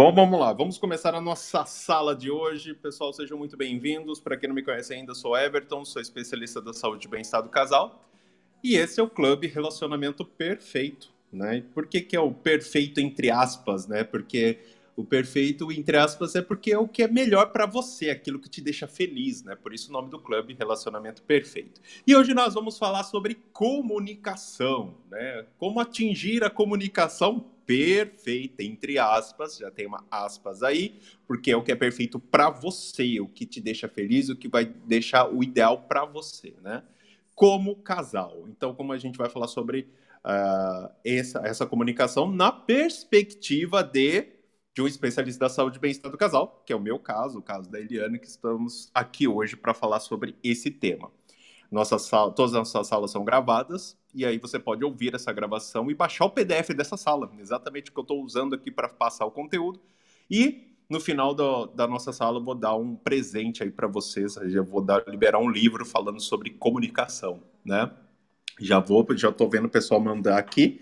Bom, vamos lá. Vamos começar a nossa sala de hoje. Pessoal, sejam muito bem-vindos. Para quem não me conhece ainda, sou Everton, sou especialista da saúde e bem-estar do casal. E esse é o Clube Relacionamento Perfeito. Né? Por que, que é o perfeito entre aspas? Né? Porque o perfeito, entre aspas, é porque é o que é melhor para você, aquilo que te deixa feliz, né? Por isso o nome do clube, Relacionamento Perfeito. E hoje nós vamos falar sobre comunicação, né? Como atingir a comunicação perfeita, entre aspas, já tem uma aspas aí, porque é o que é perfeito para você, o que te deixa feliz, o que vai deixar o ideal para você, né? Como casal. Então, como a gente vai falar sobre uh, essa, essa comunicação na perspectiva de, de um especialista da saúde e bem-estar do casal, que é o meu caso, o caso da Eliane, que estamos aqui hoje para falar sobre esse tema. Nossa sala, todas as nossas salas são gravadas, e aí você pode ouvir essa gravação e baixar o PDF dessa sala, exatamente o que eu estou usando aqui para passar o conteúdo. E no final do, da nossa sala eu vou dar um presente aí para vocês, eu vou dar, liberar um livro falando sobre comunicação, né? Já vou, já estou vendo o pessoal mandar aqui.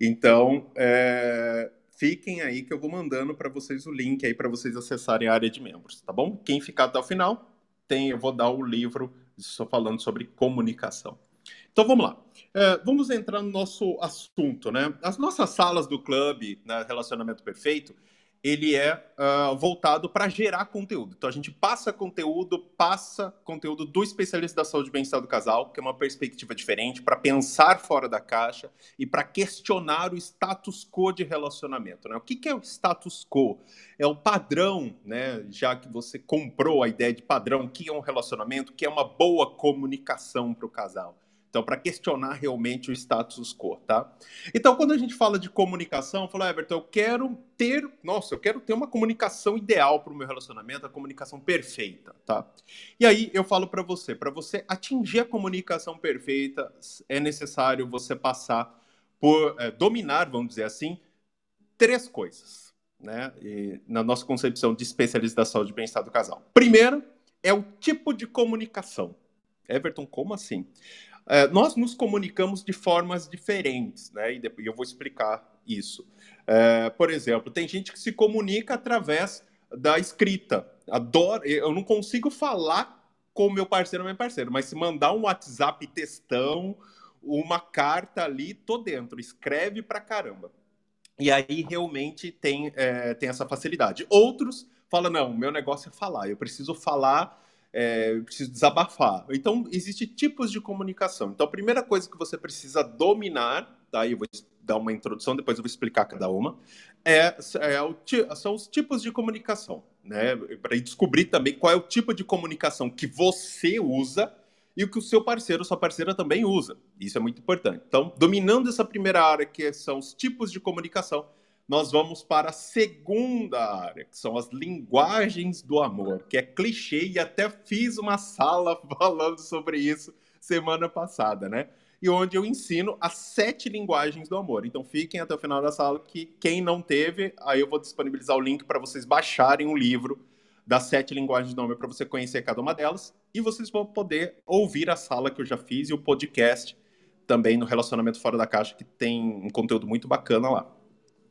Então, é, fiquem aí que eu vou mandando para vocês o link aí para vocês acessarem a área de membros, tá bom? Quem ficar até o final, tem, eu vou dar o livro só falando sobre comunicação. Então vamos lá. É, vamos entrar no nosso assunto, né? As nossas salas do clube, né, Relacionamento Perfeito, ele é uh, voltado para gerar conteúdo. Então a gente passa conteúdo, passa conteúdo do especialista da saúde e bem-estar do casal, que é uma perspectiva diferente, para pensar fora da caixa e para questionar o status quo de relacionamento. Né? O que, que é o status quo? É o padrão, né? já que você comprou a ideia de padrão, que é um relacionamento, que é uma boa comunicação para o casal. Então, para questionar realmente o status quo, tá? Então, quando a gente fala de comunicação, eu falo, Everton, eu quero ter, nossa, eu quero ter uma comunicação ideal para o meu relacionamento, a comunicação perfeita, tá? E aí eu falo para você, para você atingir a comunicação perfeita, é necessário você passar por é, dominar, vamos dizer assim, três coisas, né? E, na nossa concepção de especialista da saúde e bem-estar do casal. Primeiro é o tipo de comunicação. Everton, como assim? É, nós nos comunicamos de formas diferentes, né? E depois eu vou explicar isso. É, por exemplo, tem gente que se comunica através da escrita. Adoro, eu não consigo falar com meu parceiro ou minha parceira, mas se mandar um WhatsApp textão, uma carta ali, tô dentro, escreve pra caramba. E aí realmente tem, é, tem essa facilidade. Outros falam, não, meu negócio é falar, eu preciso falar é, preciso desabafar. Então, existem tipos de comunicação. Então, a primeira coisa que você precisa dominar, tá? Eu vou dar uma introdução, depois eu vou explicar cada uma, é, é são os tipos de comunicação, né? Para descobrir também qual é o tipo de comunicação que você usa e o que o seu parceiro, sua parceira também usa. Isso é muito importante. Então, dominando essa primeira área, que são os tipos de comunicação, nós vamos para a segunda área, que são as linguagens do amor, que é clichê e até fiz uma sala falando sobre isso semana passada, né? E onde eu ensino as sete linguagens do amor. Então fiquem até o final da sala que quem não teve, aí eu vou disponibilizar o link para vocês baixarem o livro das sete linguagens do amor para você conhecer cada uma delas e vocês vão poder ouvir a sala que eu já fiz e o podcast também no Relacionamento Fora da Caixa que tem um conteúdo muito bacana lá.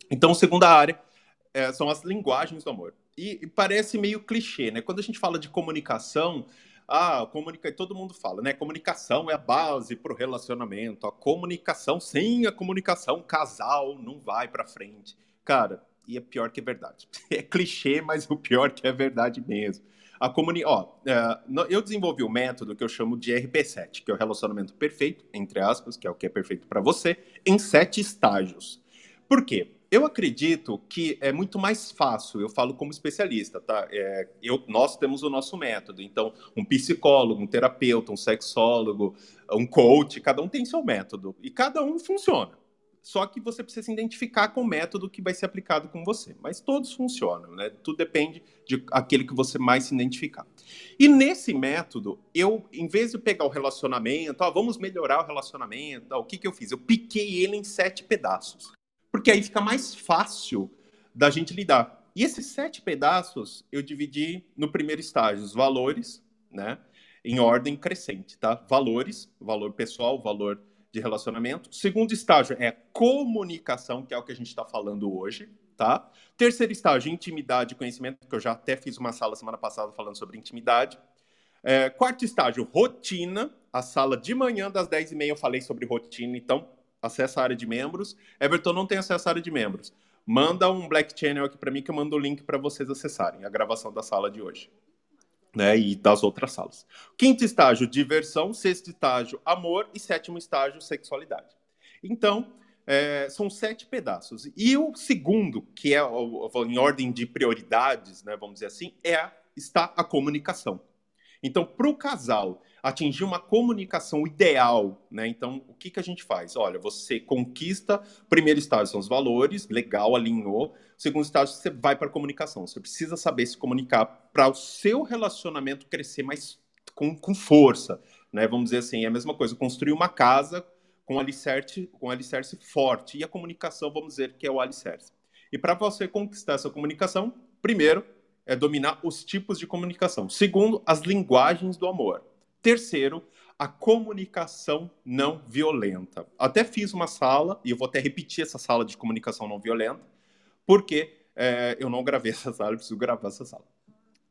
Então, segunda área é, são as linguagens do amor. E, e, parece meio clichê, né? Quando a gente fala de comunicação, ah, comunica, todo mundo fala, né? Comunicação é a base para o relacionamento. A comunicação, sem a comunicação, casal não vai para frente. Cara, e é pior que é verdade. É clichê, mas o pior que é verdade mesmo. A comuni... Ó, é, eu desenvolvi um método que eu chamo de RP7, que é o relacionamento perfeito, entre aspas, que é o que é perfeito para você, em sete estágios. Por quê? Eu acredito que é muito mais fácil, eu falo como especialista, tá? É, eu, nós temos o nosso método, então, um psicólogo, um terapeuta, um sexólogo, um coach, cada um tem seu método e cada um funciona. Só que você precisa se identificar com o método que vai ser aplicado com você. Mas todos funcionam, né? Tudo depende de aquele que você mais se identificar. E nesse método, eu, em vez de pegar o relacionamento, ah, vamos melhorar o relacionamento, ah, o que, que eu fiz? Eu piquei ele em sete pedaços porque aí fica mais fácil da gente lidar. E esses sete pedaços eu dividi no primeiro estágio, os valores, né? Em ordem crescente, tá? Valores, valor pessoal, valor de relacionamento. Segundo estágio é comunicação, que é o que a gente está falando hoje, tá? Terceiro estágio, intimidade e conhecimento, que eu já até fiz uma sala semana passada falando sobre intimidade. É, quarto estágio, rotina. A sala de manhã das 10h30 eu falei sobre rotina, então acessa a área de membros. Everton não tem acesso à área de membros. Manda um Black Channel aqui para mim que eu mando o link para vocês acessarem a gravação da sala de hoje né, e das outras salas. Quinto estágio, diversão. Sexto estágio, amor. E sétimo estágio, sexualidade. Então, é, são sete pedaços. E o segundo, que é em ordem de prioridades, né, vamos dizer assim, é está a comunicação. Então, para o casal atingir uma comunicação ideal, né? Então, o que, que a gente faz? Olha, você conquista, primeiro estágio são os valores, legal, alinhou. Segundo estágio, você vai para a comunicação. Você precisa saber se comunicar para o seu relacionamento crescer mais com, com força, né? Vamos dizer assim, é a mesma coisa, construir uma casa com alicerce, com alicerce forte. E a comunicação, vamos dizer que é o alicerce. E para você conquistar essa comunicação, primeiro é dominar os tipos de comunicação. Segundo, as linguagens do amor. Terceiro, a comunicação não violenta. Até fiz uma sala, e eu vou até repetir essa sala de comunicação não violenta, porque é, eu não gravei essa sala, eu preciso gravar essa sala.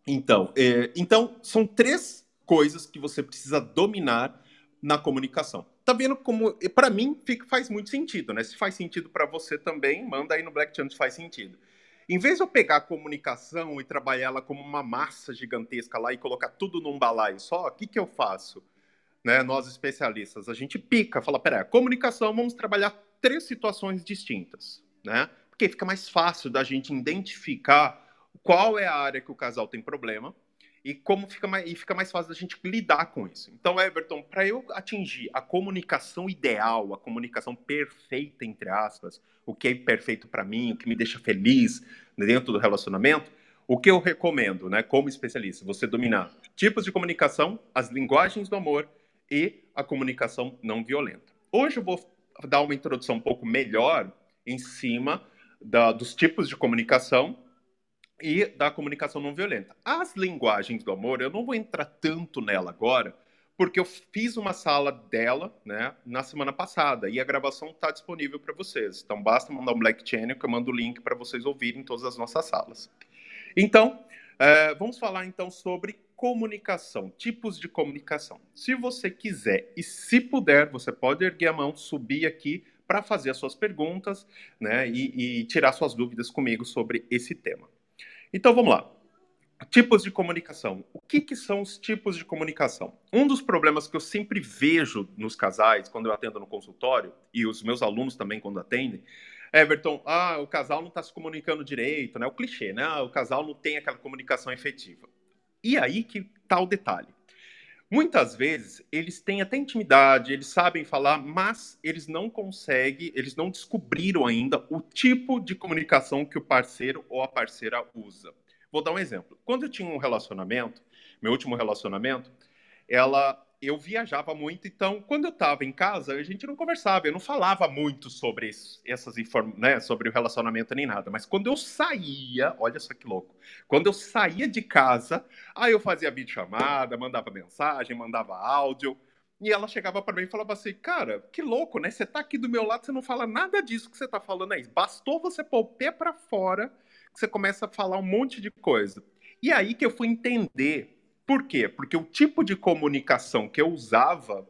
Então, é, então, são três coisas que você precisa dominar na comunicação. Tá vendo como, para mim, fica, faz muito sentido, né? Se faz sentido para você também, manda aí no Black Channel se faz sentido. Em vez de eu pegar a comunicação e trabalhar ela como uma massa gigantesca lá e colocar tudo num balaio só, o que, que eu faço? Né, nós especialistas, a gente pica, fala, peraí, comunicação, vamos trabalhar três situações distintas, né? Porque fica mais fácil da gente identificar qual é a área que o casal tem problema e como fica mais, e fica mais fácil da gente lidar com isso. Então, Everton, para eu atingir a comunicação ideal, a comunicação perfeita, entre aspas, o que é perfeito para mim, o que me deixa feliz dentro do relacionamento, o que eu recomendo, né, como especialista, você dominar tipos de comunicação, as linguagens do amor e a comunicação não violenta. Hoje eu vou dar uma introdução um pouco melhor em cima da, dos tipos de comunicação e da comunicação não violenta. As linguagens do amor, eu não vou entrar tanto nela agora, porque eu fiz uma sala dela, né, na semana passada e a gravação está disponível para vocês. Então basta mandar um Black Channel que eu mando o link para vocês ouvirem todas as nossas salas. Então, é, vamos falar então sobre comunicação, tipos de comunicação. Se você quiser e se puder, você pode erguer a mão, subir aqui para fazer as suas perguntas, né, e, e tirar suas dúvidas comigo sobre esse tema. Então vamos lá. Tipos de comunicação. O que, que, são os tipos de comunicação? Um dos problemas que eu sempre vejo nos casais, quando eu atendo no consultório, e os meus alunos também quando atendem, é, Everton, ah, o casal não está se comunicando direito, né? O clichê, né? Ah, o casal não tem aquela comunicação efetiva. E aí que está o detalhe. Muitas vezes eles têm até intimidade, eles sabem falar, mas eles não conseguem, eles não descobriram ainda o tipo de comunicação que o parceiro ou a parceira usa. Vou dar um exemplo. Quando eu tinha um relacionamento, meu último relacionamento, ela eu viajava muito, então quando eu estava em casa, a gente não conversava, eu não falava muito sobre isso, essas informações, né, sobre o relacionamento nem nada, mas quando eu saía, olha só que louco, quando eu saía de casa, aí eu fazia videochamada, mandava mensagem, mandava áudio, e ela chegava para mim e falava assim: Cara, que louco, né? Você tá aqui do meu lado, você não fala nada disso que você tá falando aí. Bastou você pôr o pé para fora que você começa a falar um monte de coisa. E aí que eu fui entender por quê? Porque o tipo de comunicação que eu usava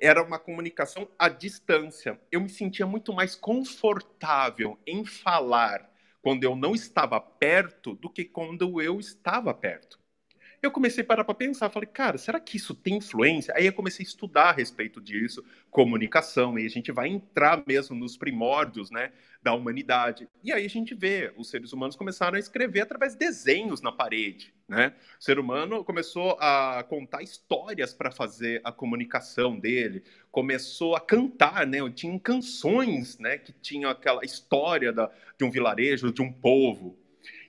era uma comunicação à distância. Eu me sentia muito mais confortável em falar quando eu não estava perto do que quando eu estava perto eu comecei a parar para pensar, falei, cara, será que isso tem influência? Aí eu comecei a estudar a respeito disso, comunicação, e a gente vai entrar mesmo nos primórdios, né, da humanidade. E aí a gente vê, os seres humanos começaram a escrever através de desenhos na parede, né? O ser humano começou a contar histórias para fazer a comunicação dele, começou a cantar, né? Tinha canções, né, que tinham aquela história da, de um vilarejo, de um povo.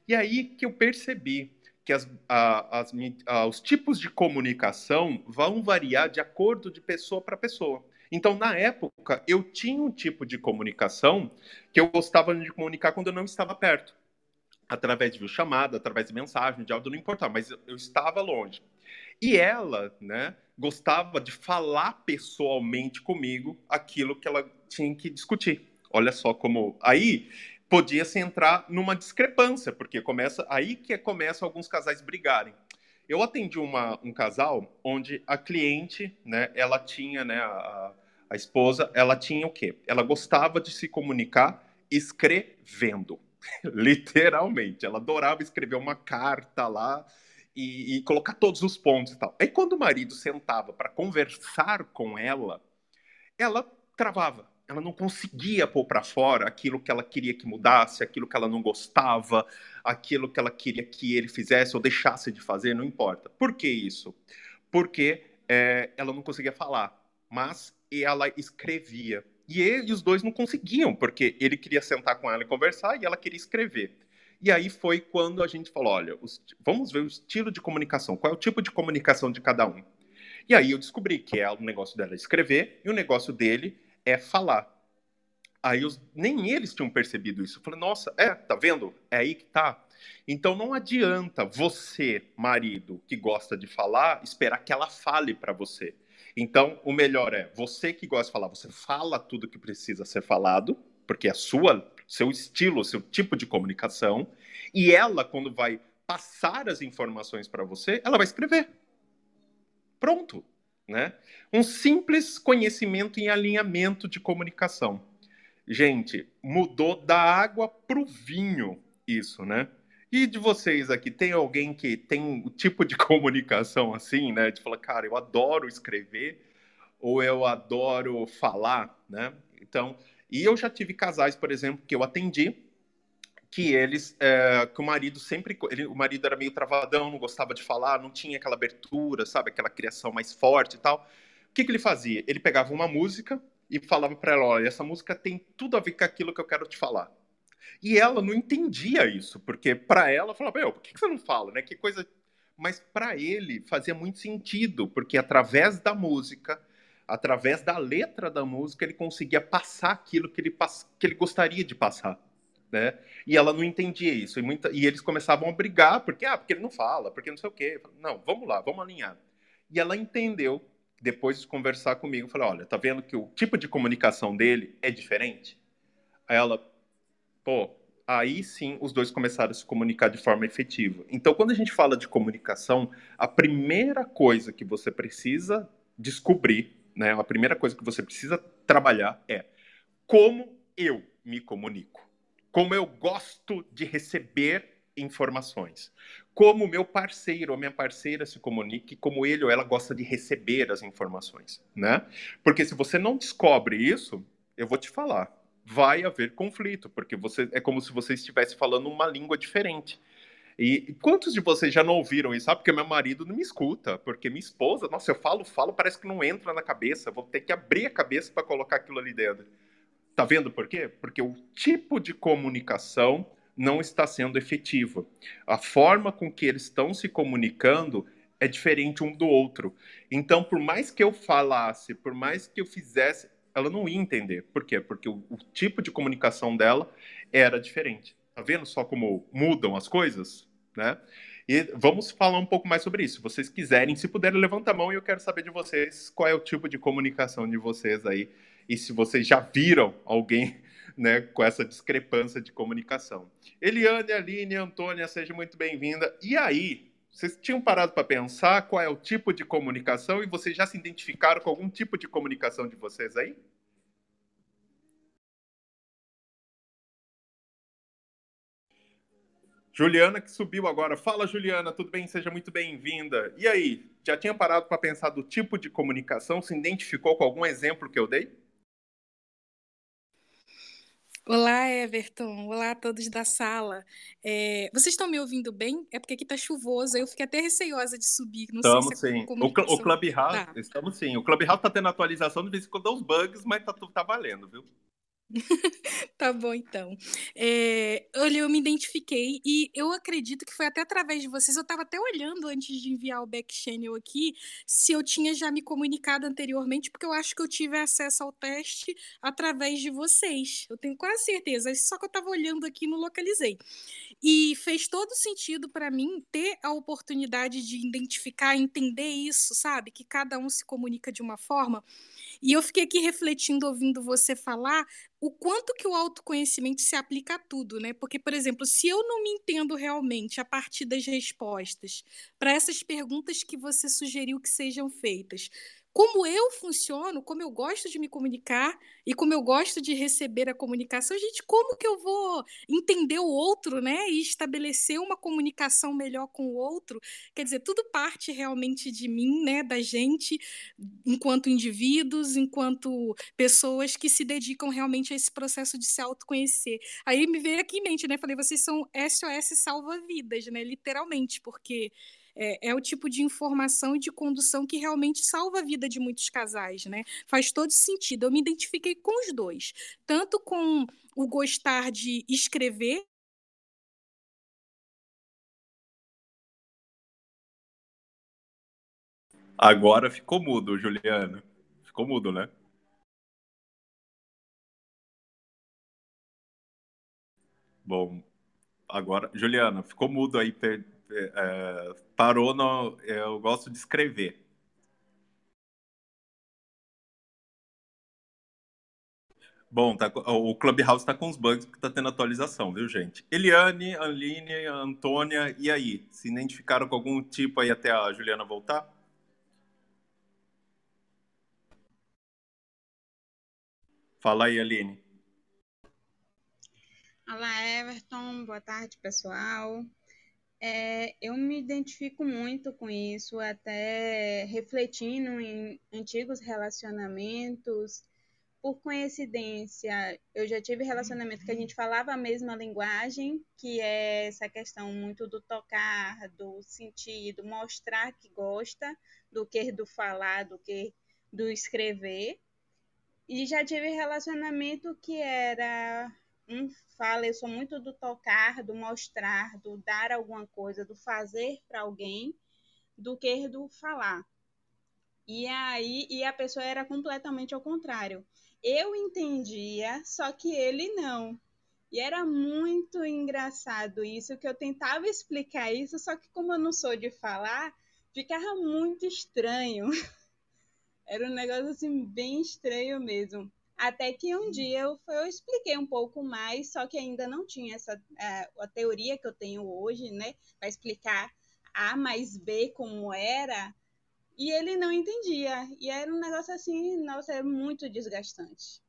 E aí que eu percebi que as, a, as, a, os tipos de comunicação vão variar de acordo de pessoa para pessoa. Então, na época, eu tinha um tipo de comunicação que eu gostava de comunicar quando eu não estava perto. Através de chamada, através de mensagem, de áudio, não importava, mas eu, estava longe. E ela, né, gostava de falar pessoalmente comigo aquilo que ela tinha que discutir. Olha só como aí podia se entrar numa discrepância, porque começa aí que começa alguns casais brigarem. Eu atendi uma, um casal onde a cliente, né, ela tinha, né, a, a esposa, ela tinha o quê? Ela gostava de se comunicar escrevendo, literalmente. Ela adorava escrever uma carta lá e, e colocar todos os pontos e tal. Aí quando o marido sentava para conversar com ela, ela travava ela não conseguia pôr para fora aquilo que ela queria que mudasse, aquilo que ela não gostava, aquilo que ela queria que ele fizesse ou deixasse de fazer, não importa. Por que isso? Porque é, ela não conseguia falar, mas ela escrevia. E, ele, e os dois não conseguiam, porque ele queria sentar com ela e conversar e ela queria escrever. E aí foi quando a gente falou: olha, os, vamos ver o estilo de comunicação, qual é o tipo de comunicação de cada um. E aí eu descobri que é o negócio dela escrever e o negócio dele é falar. Aí os, nem eles tinham percebido isso. Eu falei, nossa, é, tá vendo? É aí que tá. Então não adianta você, marido, que gosta de falar, esperar que ela fale para você. Então o melhor é você que gosta de falar, você fala tudo que precisa ser falado, porque é sua, seu estilo, seu tipo de comunicação, e ela quando vai passar as informações para você, ela vai escrever. Pronto né? Um simples conhecimento em alinhamento de comunicação. Gente, mudou da água para o vinho isso, né? E de vocês aqui, tem alguém que tem o tipo de comunicação assim, né? De falar, cara, eu adoro escrever ou eu adoro falar, né? Então, e eu já tive casais, por exemplo, que eu atendi que eles, é, que o marido sempre, ele, o marido era meio travadão, não gostava de falar, não tinha aquela abertura, sabe, aquela criação mais forte e tal. O que, que ele fazia? Ele pegava uma música e falava para ela, olha, essa música tem tudo a ver com aquilo que eu quero te falar. E ela não entendia isso, porque para ela, falava, meu, por que, que você não fala, né? Que coisa... Mas para ele fazia muito sentido, porque através da música, através da letra da música, ele conseguia passar aquilo que ele, que ele gostaria de passar né? E ela não entendia isso. E, muita, e eles começavam a brigar, porque, ah, porque ele não fala, porque não sei o quê. Não, vamos lá, vamos alinhar. E ela entendeu, depois de conversar comigo, falou, olha, tá vendo que o tipo de comunicação dele é diferente? Aí ela, pô, aí sim os dois começaram a se comunicar de forma efetiva. Então, quando a gente fala de comunicação, a primeira coisa que você precisa descobrir, né, a primeira coisa que você precisa trabalhar é como eu me comunico como eu gosto de receber informações, como meu parceiro ou minha parceira se comunique, como ele ou ela gosta de receber as informações, né? Porque se você não descobre isso, eu vou te falar, vai haver conflito, porque você é como se você estivesse falando uma língua diferente. E quantos de vocês já não ouviram isso? Ah, porque meu marido não me escuta, porque minha esposa, nossa, eu falo, falo, parece que não entra na cabeça, vou ter que abrir a cabeça para colocar aquilo ali dentro. Tá vendo por quê? Porque o tipo de comunicação não está sendo efetiva. A forma com que eles estão se comunicando é diferente um do outro. Então, por mais que eu falasse, por mais que eu fizesse, ela não ia entender. Por quê? Porque o, o tipo de comunicação dela era diferente. Tá vendo só como mudam as coisas, né? E vamos falar um pouco mais sobre isso. Se vocês quiserem, se puderem, levanta a mão e eu quero saber de vocês qual é o tipo de comunicação de vocês aí e se vocês já viram alguém né, com essa discrepância de comunicação. Eliane, Aline, Antônia, seja muito bem-vinda. E aí, vocês tinham parado para pensar qual é o tipo de comunicação e vocês já se identificaram com algum tipo de comunicação de vocês aí? Juliana que subiu agora. Fala, Juliana, tudo bem? Seja muito bem-vinda. E aí, já tinha parado para pensar do tipo de comunicação? Se identificou com algum exemplo que eu dei? Olá, Everton. Olá a todos da sala. É, vocês estão me ouvindo bem? É porque aqui está chuvoso. Eu fiquei até receosa de subir. Não estamos sei se é sim. O, o Clubhouse, tá. estamos sim. O Clubhouse está tendo atualização, de vez em quando dá uns bugs, mas tá, tá valendo, viu? tá bom, então. É, olha, eu me identifiquei e eu acredito que foi até através de vocês. Eu estava até olhando antes de enviar o back channel aqui se eu tinha já me comunicado anteriormente, porque eu acho que eu tive acesso ao teste através de vocês. Eu tenho quase certeza. Só que eu estava olhando aqui e não localizei. E fez todo sentido para mim ter a oportunidade de identificar, entender isso, sabe? Que cada um se comunica de uma forma. E eu fiquei aqui refletindo, ouvindo você falar, o quanto que o autoconhecimento se aplica a tudo, né? Porque, por exemplo, se eu não me entendo realmente a partir das respostas para essas perguntas que você sugeriu que sejam feitas, como eu funciono, como eu gosto de me comunicar e como eu gosto de receber a comunicação, gente, como que eu vou entender o outro, né, e estabelecer uma comunicação melhor com o outro? Quer dizer, tudo parte realmente de mim, né, da gente, enquanto indivíduos, enquanto pessoas que se dedicam realmente a esse processo de se autoconhecer. Aí me veio aqui em mente, né, falei, vocês são SOS salva-vidas, né, literalmente, porque é, é, o tipo de informação e de condução que realmente salva a vida de muitos casais, né? Faz todo sentido. Eu me identifiquei com os dois, tanto com o gostar de escrever. Agora ficou mudo, Juliana. Ficou mudo, né? Bom, agora, Juliana, ficou mudo aí, é, parou no. Eu gosto de escrever. Bom, tá, o Clubhouse está com os bugs porque está tendo atualização, viu, gente? Eliane, Aline, Antônia, e aí? Se identificaram com algum tipo aí até a Juliana voltar? Fala aí, Aline. Olá, Everton. Boa tarde, pessoal. É, eu me identifico muito com isso, até refletindo em antigos relacionamentos. Por coincidência, eu já tive relacionamento que a gente falava a mesma linguagem, que é essa questão muito do tocar, do sentir, do mostrar que gosta, do que do falar, do que do escrever. E já tive relacionamento que era um fala, eu sou muito do tocar, do mostrar, do dar alguma coisa, do fazer para alguém, do que do falar. E aí, e a pessoa era completamente ao contrário. Eu entendia, só que ele não. E era muito engraçado isso, que eu tentava explicar isso, só que como eu não sou de falar, ficava muito estranho. Era um negócio assim bem estranho mesmo. Até que um dia eu, eu expliquei um pouco mais, só que ainda não tinha essa é, a teoria que eu tenho hoje, né? Para explicar A mais B como era. E ele não entendia. E era um negócio assim, nossa, é muito desgastante.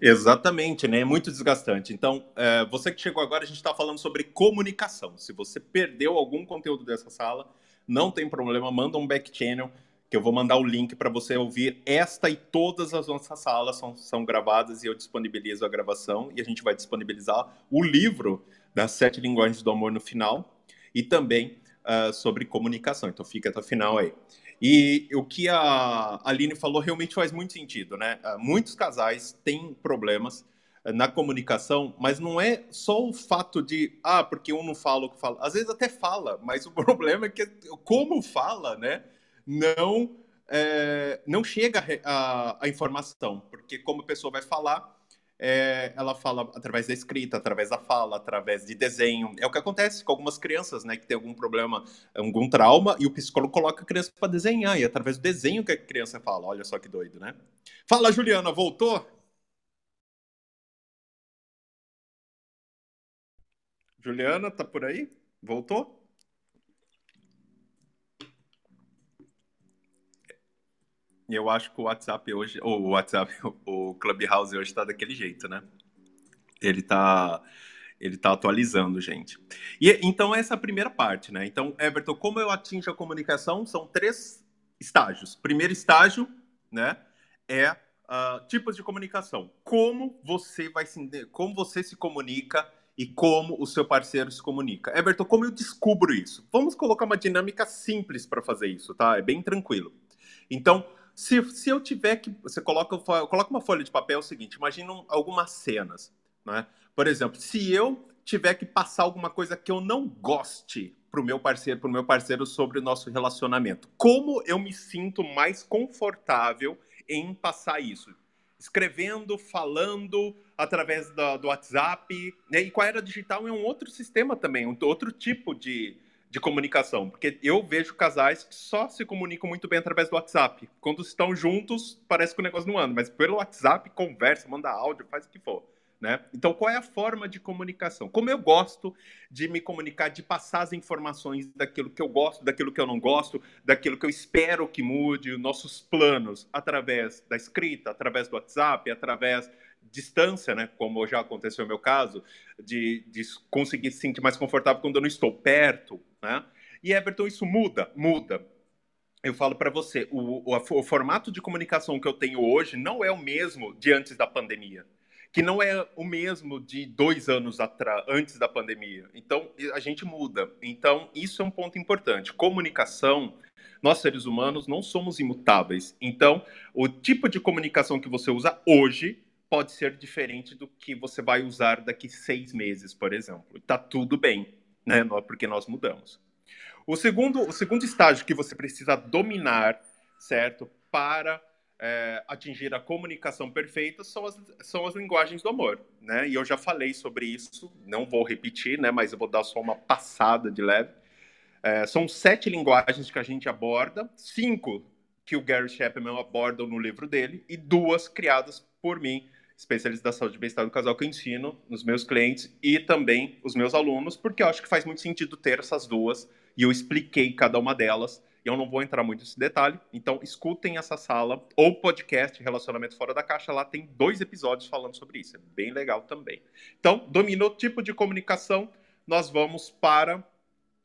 Exatamente, né? É muito desgastante. Então, é, você que chegou agora, a gente está falando sobre comunicação. Se você perdeu algum conteúdo dessa sala, não tem problema, manda um back channel que eu vou mandar o link para você ouvir esta e todas as nossas salas são, são gravadas e eu disponibilizo a gravação e a gente vai disponibilizar o livro das sete linguagens do amor no final e também uh, sobre comunicação. Então fica até o final aí. E o que a Aline falou realmente faz muito sentido, né? Uh, muitos casais têm problemas uh, na comunicação, mas não é só o fato de, ah, porque um não fala o que fala. Às vezes até fala, mas o problema é que como fala, né? Não é, não chega a, a, informação, porque como a pessoa vai falar, é, ela fala através da escrita, através da fala, através de desenho. É o que acontece com algumas crianças, né, que tem algum problema, algum trauma, e o psicólogo coloca a criança para desenhar, e é através do desenho que a criança fala. Olha só que doido, né? Fala, Juliana, voltou? Juliana, tá por aí? Voltou? Eu acho que o WhatsApp hoje, ou o WhatsApp, o Clubhouse hoje está daquele jeito, né? Ele está ele tá atualizando, gente. E então essa é a primeira parte, né? Então, Everton, como eu atingo a comunicação? São três estágios. Primeiro estágio, né, é uh, tipos de comunicação. Como você vai se, como você se comunica e como o seu parceiro se comunica. Everton, como eu descubro isso? Vamos colocar uma dinâmica simples para fazer isso, tá? É bem tranquilo. Então, se, se eu tiver que. Você coloca, coloca uma folha de papel é o seguinte: imagina algumas cenas. Né? Por exemplo, se eu tiver que passar alguma coisa que eu não goste para o meu parceiro, para meu parceiro sobre o nosso relacionamento, como eu me sinto mais confortável em passar isso? Escrevendo, falando, através do, do WhatsApp. Né? E a era digital é um outro sistema também, um outro tipo de, de comunicação, porque eu vejo casais que só se comunicam muito bem através do WhatsApp. Quando estão juntos, parece que o negócio não anda, mas pelo WhatsApp, conversa, manda áudio, faz o que for. Né? Então, qual é a forma de comunicação? Como eu gosto de me comunicar, de passar as informações daquilo que eu gosto, daquilo que eu não gosto, daquilo que eu espero que mude, nossos planos, através da escrita, através do WhatsApp, através distância, né? Como já aconteceu no meu caso, de, de conseguir se sentir mais confortável quando eu não estou perto, né? E Everton, isso muda, muda. Eu falo para você, o, o, o formato de comunicação que eu tenho hoje não é o mesmo de antes da pandemia que não é o mesmo de dois anos atrás, antes da pandemia. Então, a gente muda. Então, isso é um ponto importante. Comunicação, nós seres humanos não somos imutáveis. Então, o tipo de comunicação que você usa hoje pode ser diferente do que você vai usar daqui seis meses, por exemplo. Está tudo bem, né? Porque nós mudamos. O segundo, o segundo estágio que você precisa dominar, certo, para é, atingir a comunicação perfeita são as, são as linguagens do amor, né? E eu já falei sobre isso, não vou repetir, né? Mas eu vou dar só uma passada de leve. É, são sete linguagens que a gente aborda, cinco que o Gary Chapman aborda no livro dele e duas criadas por mim especialista da saúde e bem-estar do casal que eu ensino nos meus clientes e também os meus alunos, porque eu acho que faz muito sentido ter essas duas e eu expliquei cada uma delas. E eu não vou entrar muito nesse detalhe, então escutem essa sala ou podcast Relacionamento Fora da Caixa, lá tem dois episódios falando sobre isso, é bem legal também. Então, dominou o tipo de comunicação, nós vamos para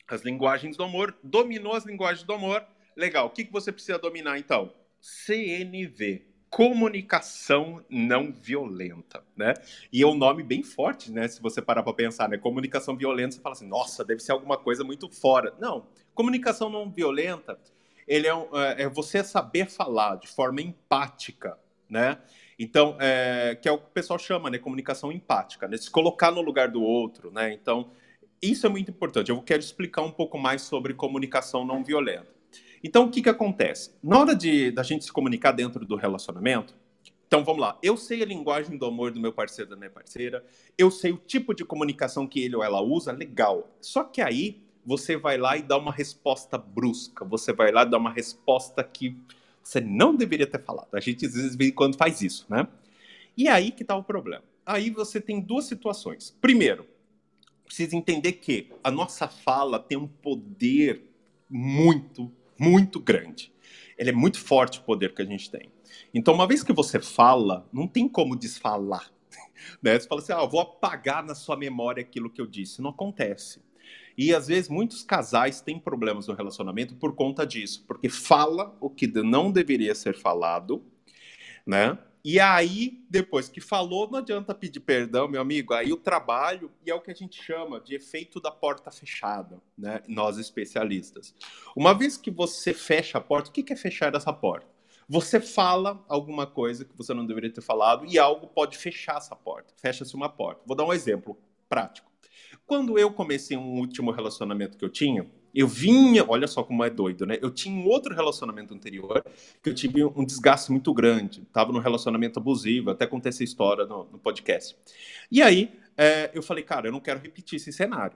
as linguagens do amor. Dominou as linguagens do amor, legal. O que, que você precisa dominar então? CNV, comunicação não violenta, né? E é um nome bem forte, né? Se você parar para pensar, né? Comunicação violenta, você fala assim, nossa, deve ser alguma coisa muito fora. Não, comunicação não violenta, ele é, um, é, é você saber falar de forma empática, né? Então, é, que é o que o pessoal chama, né? Comunicação empática, né? Se colocar no lugar do outro, né? Então, isso é muito importante. Eu quero explicar um pouco mais sobre comunicação não violenta. Então, o que, que acontece? Na hora de da gente se comunicar dentro do relacionamento, então vamos lá. Eu sei a linguagem do amor do meu parceiro, da minha parceira. Eu sei o tipo de comunicação que ele ou ela usa, legal. Só que aí você vai lá e dá uma resposta brusca. Você vai lá e dá uma resposta que você não deveria ter falado. A gente às vezes quando faz isso, né? E aí que está o problema. Aí você tem duas situações. Primeiro, precisa entender que a nossa fala tem um poder muito muito grande. Ele é muito forte o poder que a gente tem. Então, uma vez que você fala, não tem como desfalar. Né? Você fala assim, ah, eu vou apagar na sua memória aquilo que eu disse. Não acontece. E às vezes muitos casais têm problemas no relacionamento por conta disso, porque fala o que não deveria ser falado, né? E aí, depois que falou, não adianta pedir perdão, meu amigo. Aí o trabalho, e é o que a gente chama de efeito da porta fechada, né? Nós especialistas. Uma vez que você fecha a porta, o que é fechar essa porta? Você fala alguma coisa que você não deveria ter falado e algo pode fechar essa porta. Fecha-se uma porta. Vou dar um exemplo prático. Quando eu comecei um último relacionamento que eu tinha, eu vinha, olha só como é doido, né? Eu tinha um outro relacionamento anterior que eu tive um desgaste muito grande. Tava num relacionamento abusivo, até contei essa história no, no podcast. E aí é, eu falei, cara, eu não quero repetir esse cenário.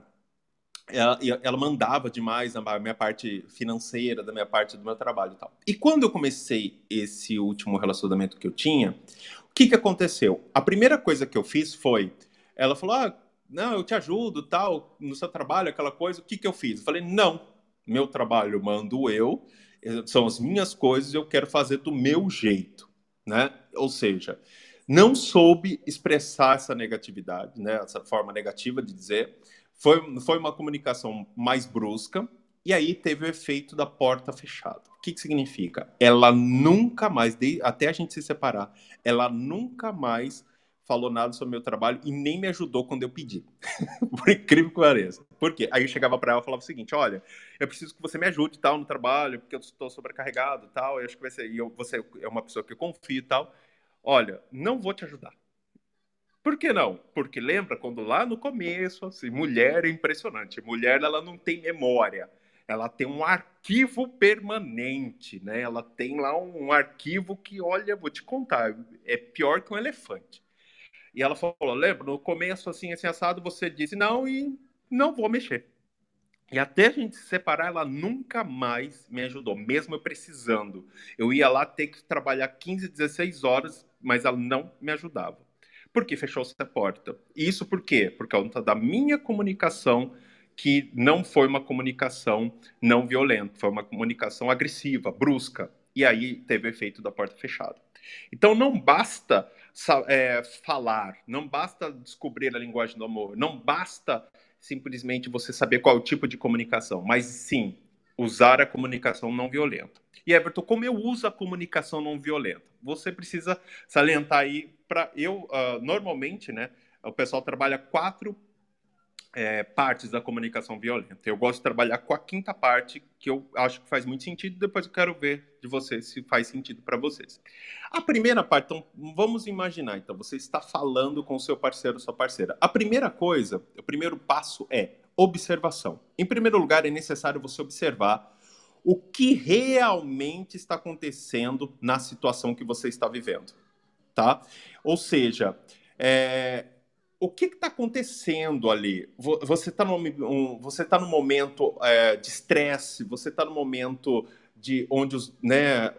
Ela, ela, mandava demais na minha parte financeira, da minha parte do meu trabalho e tal. E quando eu comecei esse último relacionamento que eu tinha, o que, que aconteceu? A primeira coisa que eu fiz foi, ela falou, ah, não, eu te ajudo, tal, no seu trabalho, aquela coisa. O que, que eu fiz? Eu falei, não, meu trabalho mando eu, são as minhas coisas, eu quero fazer do meu jeito, né? Ou seja, não soube expressar essa negatividade, né? Essa forma negativa de dizer. Foi, foi uma comunicação mais brusca, e aí teve o efeito da porta fechada. O que, que significa? Ela nunca mais, até a gente se separar, ela nunca mais falou nada sobre o meu trabalho e nem me ajudou quando eu pedi. Por incrível que pareça. Por quê? Aí eu chegava para ela e falava o seguinte: olha, eu preciso que você me ajude tal no trabalho, porque eu estou sobrecarregado tal. Eu acho que vai ser. E eu, você é uma pessoa que eu confio e tal. Olha, não vou te ajudar. Por que não? Porque lembra quando lá no começo, assim, mulher é impressionante. Mulher, ela não tem memória. Ela tem um arquivo permanente, né? Ela tem lá um arquivo que, olha, vou te contar, é pior que um elefante. E ela falou, lembra, no começo, assim, assim, assado, você disse não e não vou mexer. E até a gente se separar, ela nunca mais me ajudou, mesmo eu precisando. Eu ia lá ter que trabalhar 15, 16 horas, mas ela não me ajudava porque fechou-se a porta. Isso por quê? Por causa da minha comunicação, que não foi uma comunicação não violenta, foi uma comunicação agressiva, brusca. E aí teve o efeito da porta fechada. Então não basta é, falar, não basta descobrir a linguagem do amor, não basta simplesmente você saber qual tipo de comunicação, mas sim usar a comunicação não violenta. E Everton, como eu uso a comunicação não violenta? Você precisa salientar aí para eu uh, normalmente, né? O pessoal trabalha quatro é, partes da comunicação violenta. Eu gosto de trabalhar com a quinta parte, que eu acho que faz muito sentido. Depois eu quero ver de vocês se faz sentido para vocês. A primeira parte, então, vamos imaginar. Então, você está falando com o seu parceiro, sua parceira. A primeira coisa, o primeiro passo é observação. Em primeiro lugar, é necessário você observar o que realmente está acontecendo na situação que você está vivendo, tá? Ou seja, é, o que está acontecendo ali? Você está no, um, você tá momento é, de estresse, você está no momento de onde os, né,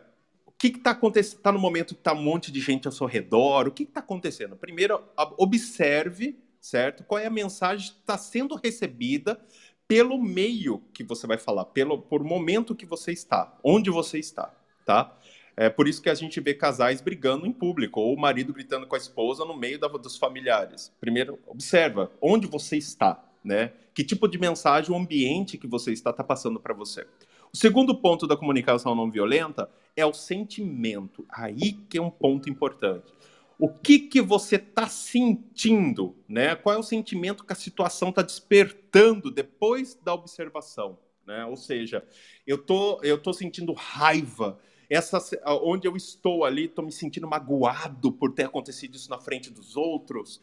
o que está acontecendo? Está no momento que está um monte de gente ao seu redor. O que está acontecendo? Primeiro, observe, certo? Qual é a mensagem que está sendo recebida pelo meio que você vai falar, pelo por momento que você está, onde você está, tá? É por isso que a gente vê casais brigando em público, ou o marido gritando com a esposa no meio da, dos familiares. Primeiro, observa onde você está, né? Que tipo de mensagem o ambiente que você está está passando para você. O segundo ponto da comunicação não violenta é o sentimento. Aí que é um ponto importante o que, que você está sentindo, né? Qual é o sentimento que a situação está despertando depois da observação, né? Ou seja, eu tô, eu tô sentindo raiva. Essa, onde eu estou ali, estou me sentindo magoado por ter acontecido isso na frente dos outros.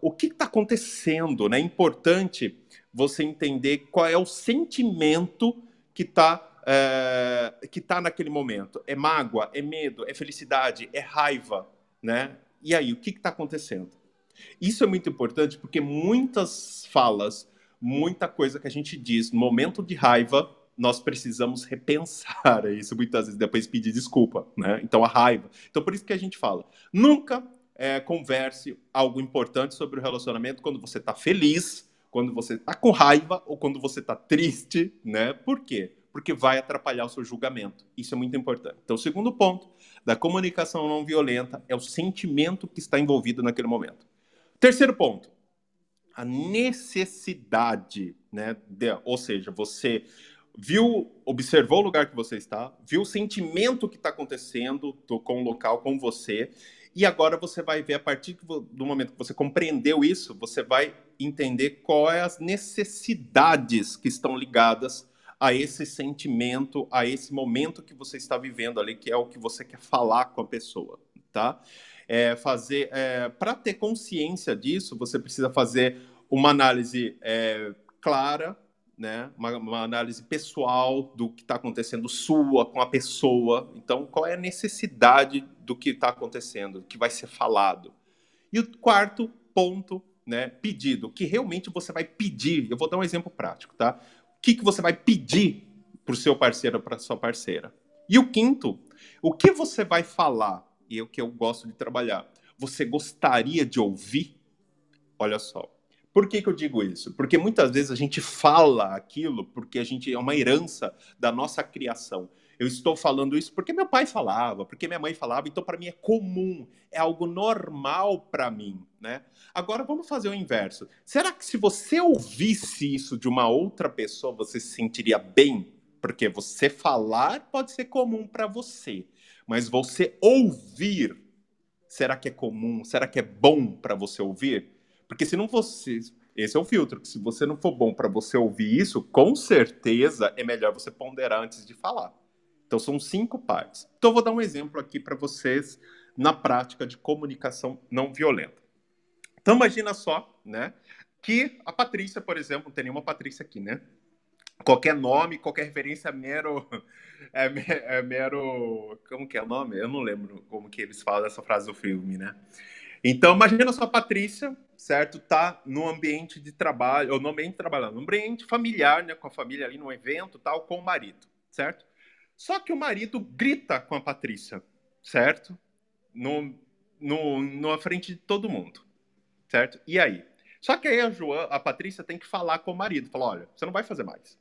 O que está acontecendo? Né? É importante você entender qual é o sentimento que está é, que tá naquele momento. É mágoa, é medo, é felicidade, é raiva, né? E aí, o que está acontecendo? Isso é muito importante porque muitas falas, muita coisa que a gente diz no momento de raiva, nós precisamos repensar isso muitas vezes, depois pedir desculpa, né? Então, a raiva. Então, por isso que a gente fala, nunca é, converse algo importante sobre o relacionamento quando você está feliz, quando você está com raiva ou quando você está triste, né? Por quê? porque vai atrapalhar o seu julgamento. Isso é muito importante. Então, o segundo ponto da comunicação não violenta é o sentimento que está envolvido naquele momento. Terceiro ponto, a necessidade, né? De, ou seja, você viu, observou o lugar que você está, viu o sentimento que está acontecendo com o local, com você, e agora você vai ver, a partir do momento que você compreendeu isso, você vai entender quais as necessidades que estão ligadas a esse sentimento, a esse momento que você está vivendo ali, que é o que você quer falar com a pessoa, tá? É fazer, é, para ter consciência disso, você precisa fazer uma análise é, clara, né? Uma, uma, análise pessoal do que está acontecendo sua com a pessoa. Então, qual é a necessidade do que está acontecendo, do que vai ser falado? E o quarto ponto, né? Pedido, que realmente você vai pedir. Eu vou dar um exemplo prático, tá? que, que você vai pedir para o seu parceiro para sua parceira. E o quinto, o que você vai falar, e é o que eu gosto de trabalhar, você gostaria de ouvir? Olha só. Por que, que eu digo isso? Porque muitas vezes a gente fala aquilo porque a gente é uma herança da nossa criação. Eu estou falando isso porque meu pai falava, porque minha mãe falava, então para mim é comum, é algo normal para mim, né? Agora vamos fazer o inverso. Será que se você ouvisse isso de uma outra pessoa, você se sentiria bem? Porque você falar pode ser comum para você, mas você ouvir Será que é comum? Será que é bom para você ouvir? Porque se não você, esse é o filtro, que se você não for bom para você ouvir isso, com certeza é melhor você ponderar antes de falar. Então são cinco partes. Então eu vou dar um exemplo aqui para vocês na prática de comunicação não violenta. Então imagina só, né, que a Patrícia, por exemplo, não tem nenhuma Patrícia aqui, né? Qualquer nome, qualquer referência é mero, é, é mero, como que é o nome? Eu não lembro como que eles falam essa frase do filme, né? Então imagina só a Patrícia, certo? Tá no ambiente de trabalho, ou no ambiente de trabalho, no ambiente familiar, né, com a família ali no evento, tal, com o marido, certo? Só que o marido grita com a Patrícia, certo? No, no, na frente de todo mundo, certo? E aí? Só que aí a Joana, a Patrícia tem que falar com o marido, falar, olha, você não vai fazer mais.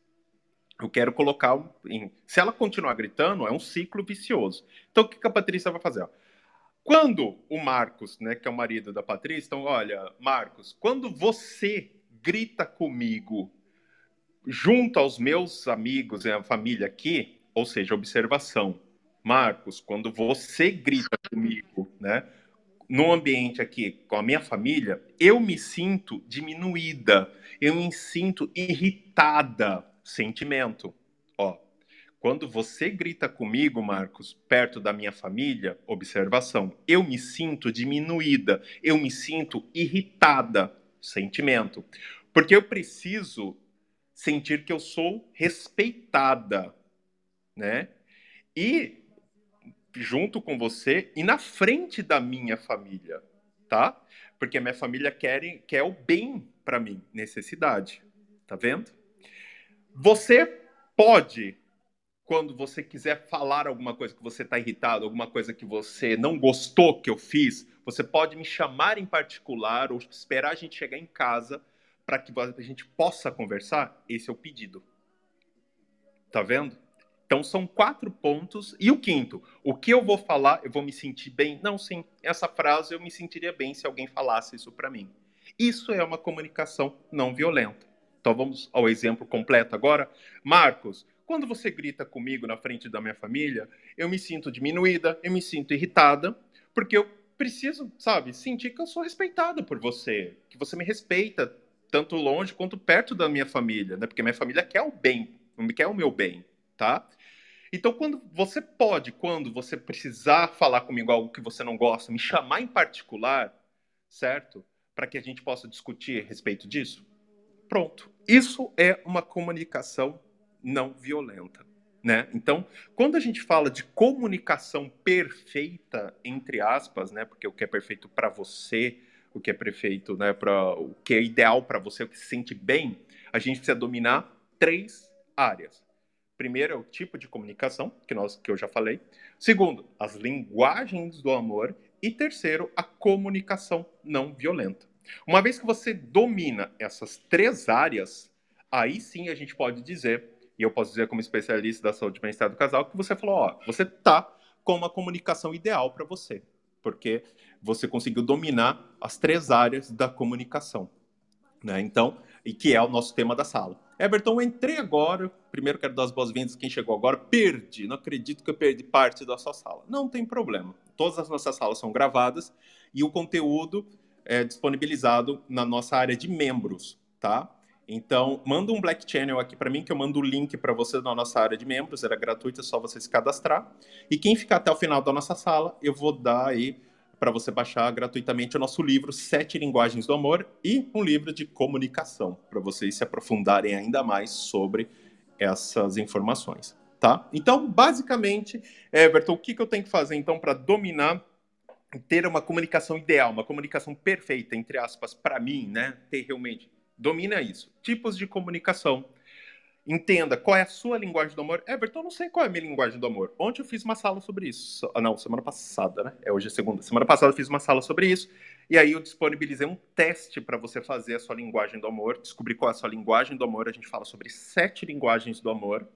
Eu quero colocar em... Se ela continuar gritando, é um ciclo vicioso. Então, o que, que a Patrícia vai fazer? Quando o Marcos, né, que é o marido da Patrícia, então, olha, Marcos, quando você grita comigo junto aos meus amigos e a família aqui, ou seja, observação, Marcos, quando você grita comigo, né, no ambiente aqui com a minha família, eu me sinto diminuída, eu me sinto irritada. Sentimento. Ó, quando você grita comigo, Marcos, perto da minha família, observação, eu me sinto diminuída, eu me sinto irritada. Sentimento. Porque eu preciso sentir que eu sou respeitada, né? E junto com você e na frente da minha família, tá? Porque a minha família quer, quer o bem para mim, necessidade. Tá vendo? Você pode, quando você quiser falar alguma coisa que você está irritado, alguma coisa que você não gostou que eu fiz, você pode me chamar em particular ou esperar a gente chegar em casa para que a gente possa conversar. Esse é o pedido. Tá vendo? Então são quatro pontos. E o quinto, o que eu vou falar, eu vou me sentir bem? Não, sim, essa frase eu me sentiria bem se alguém falasse isso para mim. Isso é uma comunicação não violenta. Então vamos ao exemplo completo agora. Marcos, quando você grita comigo na frente da minha família, eu me sinto diminuída, eu me sinto irritada, porque eu preciso, sabe, sentir que eu sou respeitada por você, que você me respeita tanto longe quanto perto da minha família, né? Porque minha família quer o bem, quer o meu bem, tá? Então, quando você pode, quando você precisar falar comigo algo que você não gosta, me chamar em particular, certo? Para que a gente possa discutir a respeito disso. Pronto. Isso é uma comunicação não violenta. Né? Então, quando a gente fala de comunicação perfeita, entre aspas, né? porque o que é perfeito para você, o que é perfeito, né? para o que é ideal para você, o que se sente bem, a gente precisa dominar três áreas. Primeiro é o tipo de comunicação, que, nós, que eu já falei. Segundo, as linguagens do amor. E terceiro, a comunicação não violenta. Uma vez que você domina essas três áreas, aí sim a gente pode dizer, e eu posso dizer como especialista da saúde e bem-estar do casal, que você falou, ó, você tá com uma comunicação ideal para você, porque você conseguiu dominar as três áreas da comunicação, né? Então, e que é o nosso tema da sala. Everton, entrei agora. Primeiro quero dar as boas-vindas quem chegou agora. Perdi, não acredito que eu perdi parte da sua sala. Não tem problema. Todas as nossas salas são gravadas e o conteúdo é disponibilizado na nossa área de membros, tá? Então, manda um Black Channel aqui para mim, que eu mando o link para você na nossa área de membros. Era gratuito, é só você se cadastrar. E quem ficar até o final da nossa sala, eu vou dar aí para você baixar gratuitamente o nosso livro Sete Linguagens do Amor e um livro de comunicação, para vocês se aprofundarem ainda mais sobre essas informações, tá? Então, basicamente, Everton, o que, que eu tenho que fazer então para dominar ter uma comunicação ideal, uma comunicação perfeita, entre aspas, para mim, né? Ter realmente domina isso. Tipos de comunicação Entenda qual é a sua linguagem do amor. Everton, não sei qual é a minha linguagem do amor. Ontem eu fiz uma sala sobre isso. Ah, não, semana passada, né? É hoje é segunda. Semana passada eu fiz uma sala sobre isso. E aí eu disponibilizei um teste para você fazer a sua linguagem do amor, descobrir qual é a sua linguagem do amor. A gente fala sobre sete linguagens do amor.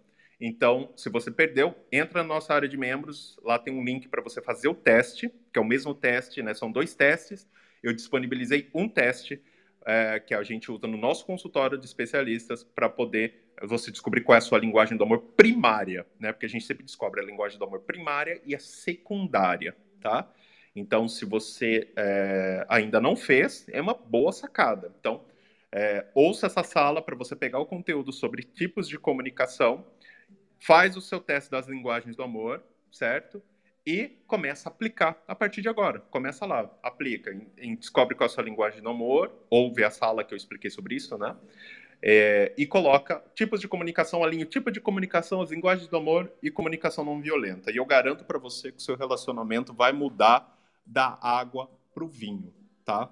Então, se você perdeu, entra na nossa área de membros. Lá tem um link para você fazer o teste, que é o mesmo teste, né? São dois testes. Eu disponibilizei um teste é, que a gente usa no nosso consultório de especialistas para poder você descobrir qual é a sua linguagem do amor primária, né? Porque a gente sempre descobre a linguagem do amor primária e a secundária, tá? Então, se você é, ainda não fez, é uma boa sacada. Então, é, ouça essa sala para você pegar o conteúdo sobre tipos de comunicação, faz o seu teste das linguagens do amor, certo? E começa a aplicar a partir de agora. Começa lá, aplica, em, em descobre qual é a sua linguagem do amor, ouve a sala que eu expliquei sobre isso, né? É, e coloca tipos de comunicação, alinha o tipo de comunicação, as linguagens do amor e comunicação não violenta. E eu garanto para você que o seu relacionamento vai mudar da água para o vinho, tá?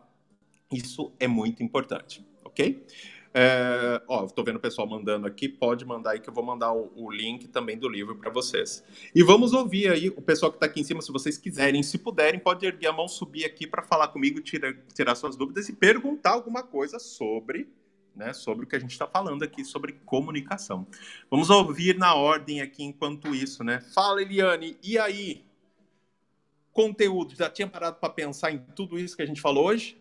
Isso é muito importante, ok? É, ó, estou vendo o pessoal mandando aqui, pode mandar aí que eu vou mandar o, o link também do livro para vocês. E vamos ouvir aí o pessoal que está aqui em cima, se vocês quiserem, se puderem, pode erguer a mão, subir aqui para falar comigo, tirar, tirar suas dúvidas e perguntar alguma coisa sobre né, sobre o que a gente está falando aqui, sobre comunicação. Vamos ouvir na ordem aqui enquanto isso, né? Fala, Eliane, e aí? Conteúdo, já tinha parado para pensar em tudo isso que a gente falou hoje?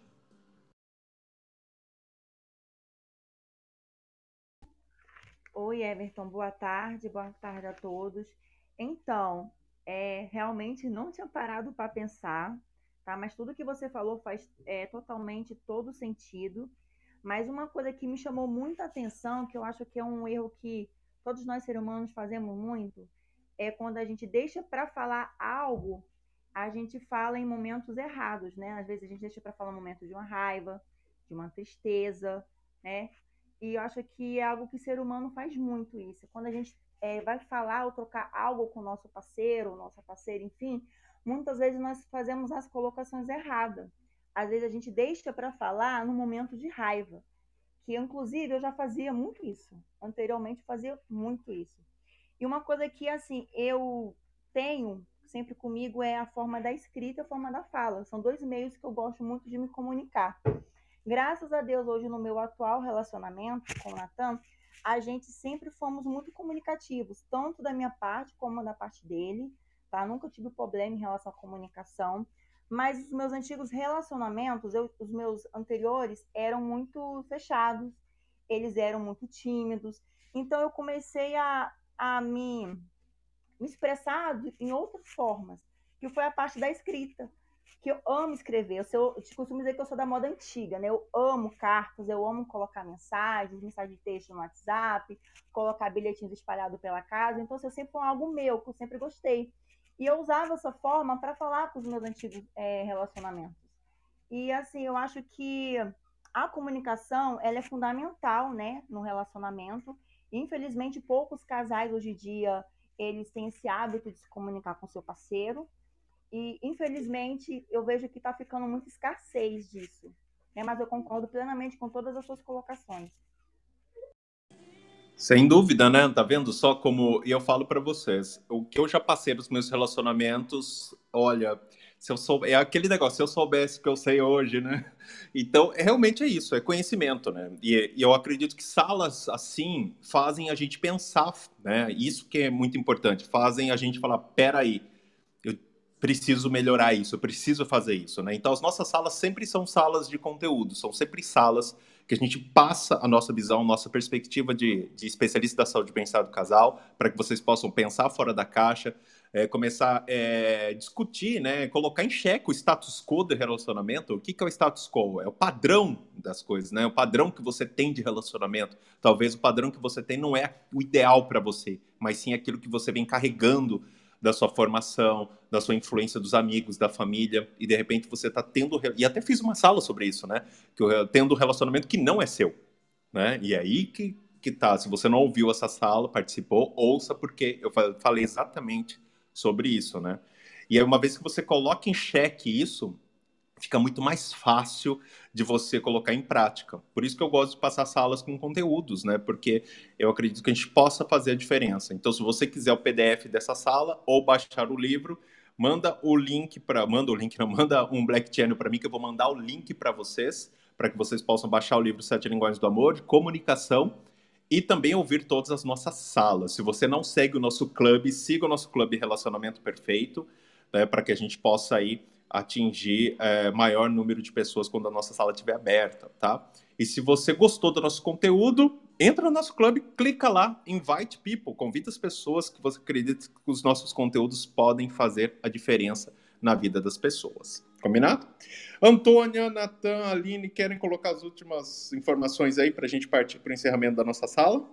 Oi, Everton, boa tarde, boa tarde a todos. Então, é, realmente não tinha parado para pensar, tá? Mas tudo que você falou faz é, totalmente todo sentido. Mas uma coisa que me chamou muita atenção, que eu acho que é um erro que todos nós seres humanos fazemos muito, é quando a gente deixa para falar algo, a gente fala em momentos errados, né? Às vezes a gente deixa para falar um momento de uma raiva, de uma tristeza, né? E eu acho que é algo que o ser humano faz muito isso. Quando a gente é, vai falar ou trocar algo com o nosso parceiro, nossa parceira, enfim, muitas vezes nós fazemos as colocações erradas às vezes a gente deixa para falar no momento de raiva, que inclusive eu já fazia muito isso. Anteriormente fazia muito isso. E uma coisa que assim, eu tenho sempre comigo é a forma da escrita e a forma da fala. São dois meios que eu gosto muito de me comunicar. Graças a Deus, hoje no meu atual relacionamento com o Natan, a gente sempre fomos muito comunicativos, tanto da minha parte como da parte dele, tá? Nunca tive problema em relação à comunicação. Mas os meus antigos relacionamentos, eu, os meus anteriores, eram muito fechados, eles eram muito tímidos. Então eu comecei a, a me, me expressar em outras formas, que foi a parte da escrita que eu amo escrever. Eu, sou, eu costumo dizer que eu sou da moda antiga, né? Eu amo cartas, eu amo colocar mensagens, mensagens de texto no WhatsApp, colocar bilhetinhos espalhados pela casa. Então, isso sempre foi algo meu, que eu sempre gostei. E eu usava essa forma para falar com os meus antigos é, relacionamentos. E assim, eu acho que a comunicação ela é fundamental, né, no relacionamento. Infelizmente, poucos casais hoje em dia eles têm esse hábito de se comunicar com seu parceiro. E infelizmente eu vejo que está ficando muita escassez disso. Né? Mas eu concordo plenamente com todas as suas colocações. Sem dúvida, né? Tá vendo só como. E eu falo para vocês, o que eu já passei nos meus relacionamentos, olha, se eu sou é aquele negócio, se eu soubesse o que eu sei hoje, né? Então, é, realmente é isso, é conhecimento, né? E, e, eu acredito que salas assim fazem a gente pensar, né? Isso que é muito importante, fazem a gente falar, peraí, preciso melhorar isso, eu preciso fazer isso, né? Então, as nossas salas sempre são salas de conteúdo, são sempre salas que a gente passa a nossa visão, nossa perspectiva de, de especialista da saúde bem-estar do casal, para que vocês possam pensar fora da caixa, é, começar a é, discutir, né, colocar em xeque o status quo do relacionamento. O que, que é o status quo? É o padrão das coisas, né? O padrão que você tem de relacionamento. Talvez o padrão que você tem não é o ideal para você, mas sim aquilo que você vem carregando da sua formação, da sua influência dos amigos, da família, e de repente você está tendo. E até fiz uma sala sobre isso, né? Que, tendo um relacionamento que não é seu. Né? E é aí que, que tá. Se você não ouviu essa sala, participou, ouça, porque eu falei exatamente sobre isso, né? E aí, uma vez que você coloca em xeque isso, fica muito mais fácil de você colocar em prática. Por isso que eu gosto de passar salas com conteúdos, né? Porque eu acredito que a gente possa fazer a diferença. Então, se você quiser o PDF dessa sala ou baixar o livro, manda o link para, manda o link, não, manda um Black Channel para mim que eu vou mandar o link para vocês, para que vocês possam baixar o livro Sete Linguagens do Amor, de comunicação e também ouvir todas as nossas salas. Se você não segue o nosso clube, siga o nosso clube Relacionamento Perfeito, né, para que a gente possa aí atingir é, maior número de pessoas quando a nossa sala estiver aberta, tá? E se você gostou do nosso conteúdo, entra no nosso clube, clica lá, invite people, convida as pessoas que você acredita que os nossos conteúdos podem fazer a diferença na vida das pessoas. Combinado? Antônia, Natan, Aline, querem colocar as últimas informações aí para a gente partir para o encerramento da nossa sala?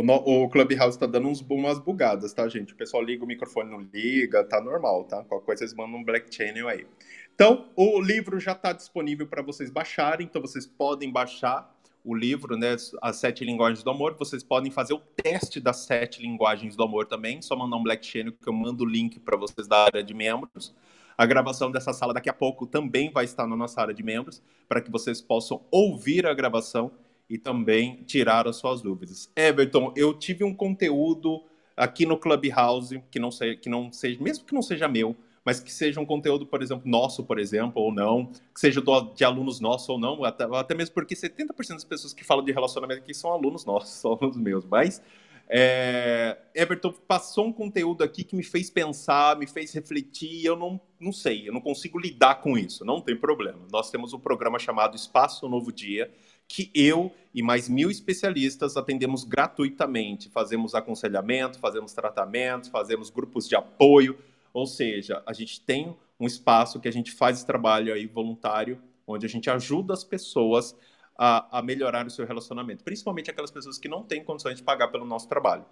O, no, o Clubhouse está dando uns, umas bugadas, tá, gente? O pessoal liga o microfone, não liga, tá normal, tá? Qualquer coisa vocês mandam um Black Channel aí. Então, o livro já está disponível para vocês baixarem, então vocês podem baixar o livro, né, As Sete Linguagens do Amor. Vocês podem fazer o teste das sete linguagens do amor também, só mandar um Black Channel que eu mando o link para vocês da área de membros. A gravação dessa sala daqui a pouco também vai estar na nossa área de membros, para que vocês possam ouvir a gravação e também tirar as suas dúvidas. Everton, eu tive um conteúdo aqui no Clubhouse que não, seja, que não seja, mesmo que não seja meu, mas que seja um conteúdo, por exemplo, nosso, por exemplo, ou não, que seja do, de alunos nossos ou não, até, até mesmo porque 70% das pessoas que falam de relacionamento aqui são alunos nossos, são alunos meus, mas é, Everton passou um conteúdo aqui que me fez pensar, me fez refletir, eu não, não sei, eu não consigo lidar com isso, não tem problema. Nós temos um programa chamado Espaço Novo Dia, que eu e mais mil especialistas atendemos gratuitamente. Fazemos aconselhamento, fazemos tratamento, fazemos grupos de apoio, ou seja, a gente tem um espaço que a gente faz esse trabalho aí voluntário, onde a gente ajuda as pessoas a, a melhorar o seu relacionamento, principalmente aquelas pessoas que não têm condições de pagar pelo nosso trabalho.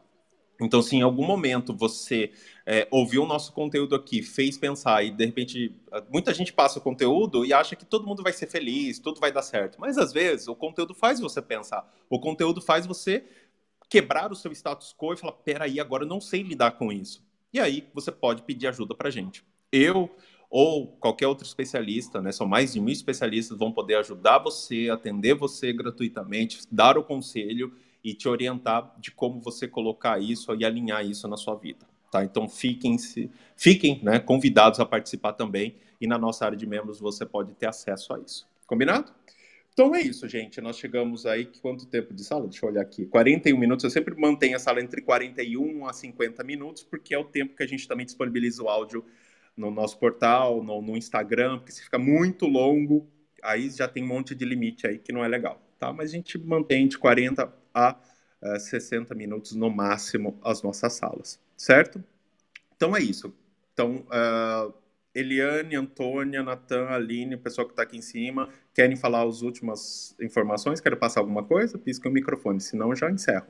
Então, se em algum momento você é, ouviu o nosso conteúdo aqui, fez pensar e de repente muita gente passa o conteúdo e acha que todo mundo vai ser feliz, tudo vai dar certo. Mas às vezes o conteúdo faz você pensar, o conteúdo faz você quebrar o seu status quo e falar: peraí, agora eu não sei lidar com isso. E aí você pode pedir ajuda para gente. Eu ou qualquer outro especialista, né? São mais de mil especialistas vão poder ajudar você, atender você gratuitamente, dar o conselho e te orientar de como você colocar isso e alinhar isso na sua vida. Tá? Então fiquem, fiquem né, convidados a participar também e na nossa área de membros você pode ter acesso a isso. Combinado? Então é isso, gente. Nós chegamos aí. Quanto tempo de sala? Deixa eu olhar aqui. 41 minutos. Eu sempre mantenho a sala entre 41 a 50 minutos, porque é o tempo que a gente também disponibiliza o áudio no nosso portal, no, no, Instagram, porque se fica muito longo, aí já tem um monte de limite aí que não é legal, tá? Mas a gente mantém de 40 a uh, eh, 60 minutos no máximo as nossas salas, certo? Então é isso. Então, uh, Eliane, Antônia, Natan, Aline, o pessoal que está aqui em cima, querem falar as últimas informações? Querem passar alguma coisa? Pisca o microfone, senão já encerro.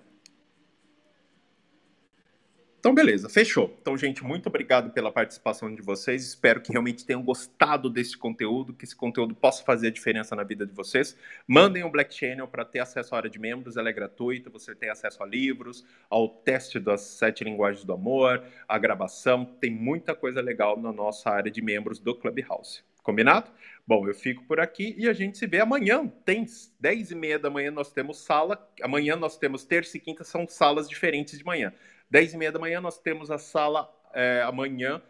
Então, beleza, fechou. Então, gente, muito obrigado pela participação de vocês. Espero que realmente tenham gostado desse conteúdo, que esse conteúdo possa fazer a diferença na vida de vocês. Mandem o Black Channel para ter acesso à área de membros, ela é gratuita, você tem acesso a livros, ao teste das sete linguagens do amor, a gravação, tem muita coisa legal na nossa área de membros do Clubhouse. Combinado? Bom, eu fico por aqui e a gente se vê amanhã. Tem 10 e meia da manhã, nós temos sala. Amanhã nós temos terça e quinta, são salas diferentes de manhã. 10 e meia da manhã nós temos a sala é, amanhã,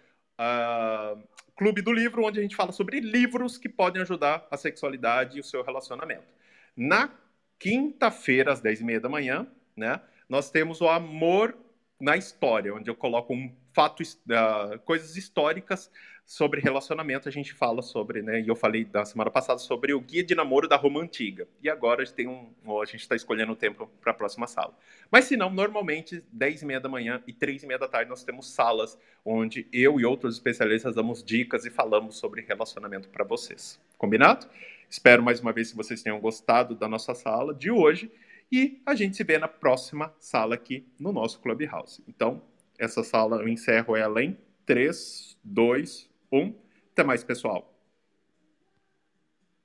Clube do Livro, onde a gente fala sobre livros que podem ajudar a sexualidade e o seu relacionamento. Na quinta-feira, às 10 e meia da manhã, né, nós temos o Amor na História, onde eu coloco um fato, uh, coisas históricas sobre relacionamento a gente fala sobre, né? E eu falei da semana passada sobre o guia de namoro da Roma antiga. E agora a gente tem um, a gente está escolhendo o tempo para a próxima sala. Mas se não, normalmente 10 e meia da manhã e 3 e meia da tarde nós temos salas onde eu e outros especialistas damos dicas e falamos sobre relacionamento para vocês. Combinado? Espero mais uma vez que vocês tenham gostado da nossa sala de hoje e a gente se vê na próxima sala aqui no nosso Clubhouse. Então, essa sala eu encerro ela em 3, 2, um. Até mais, pessoal.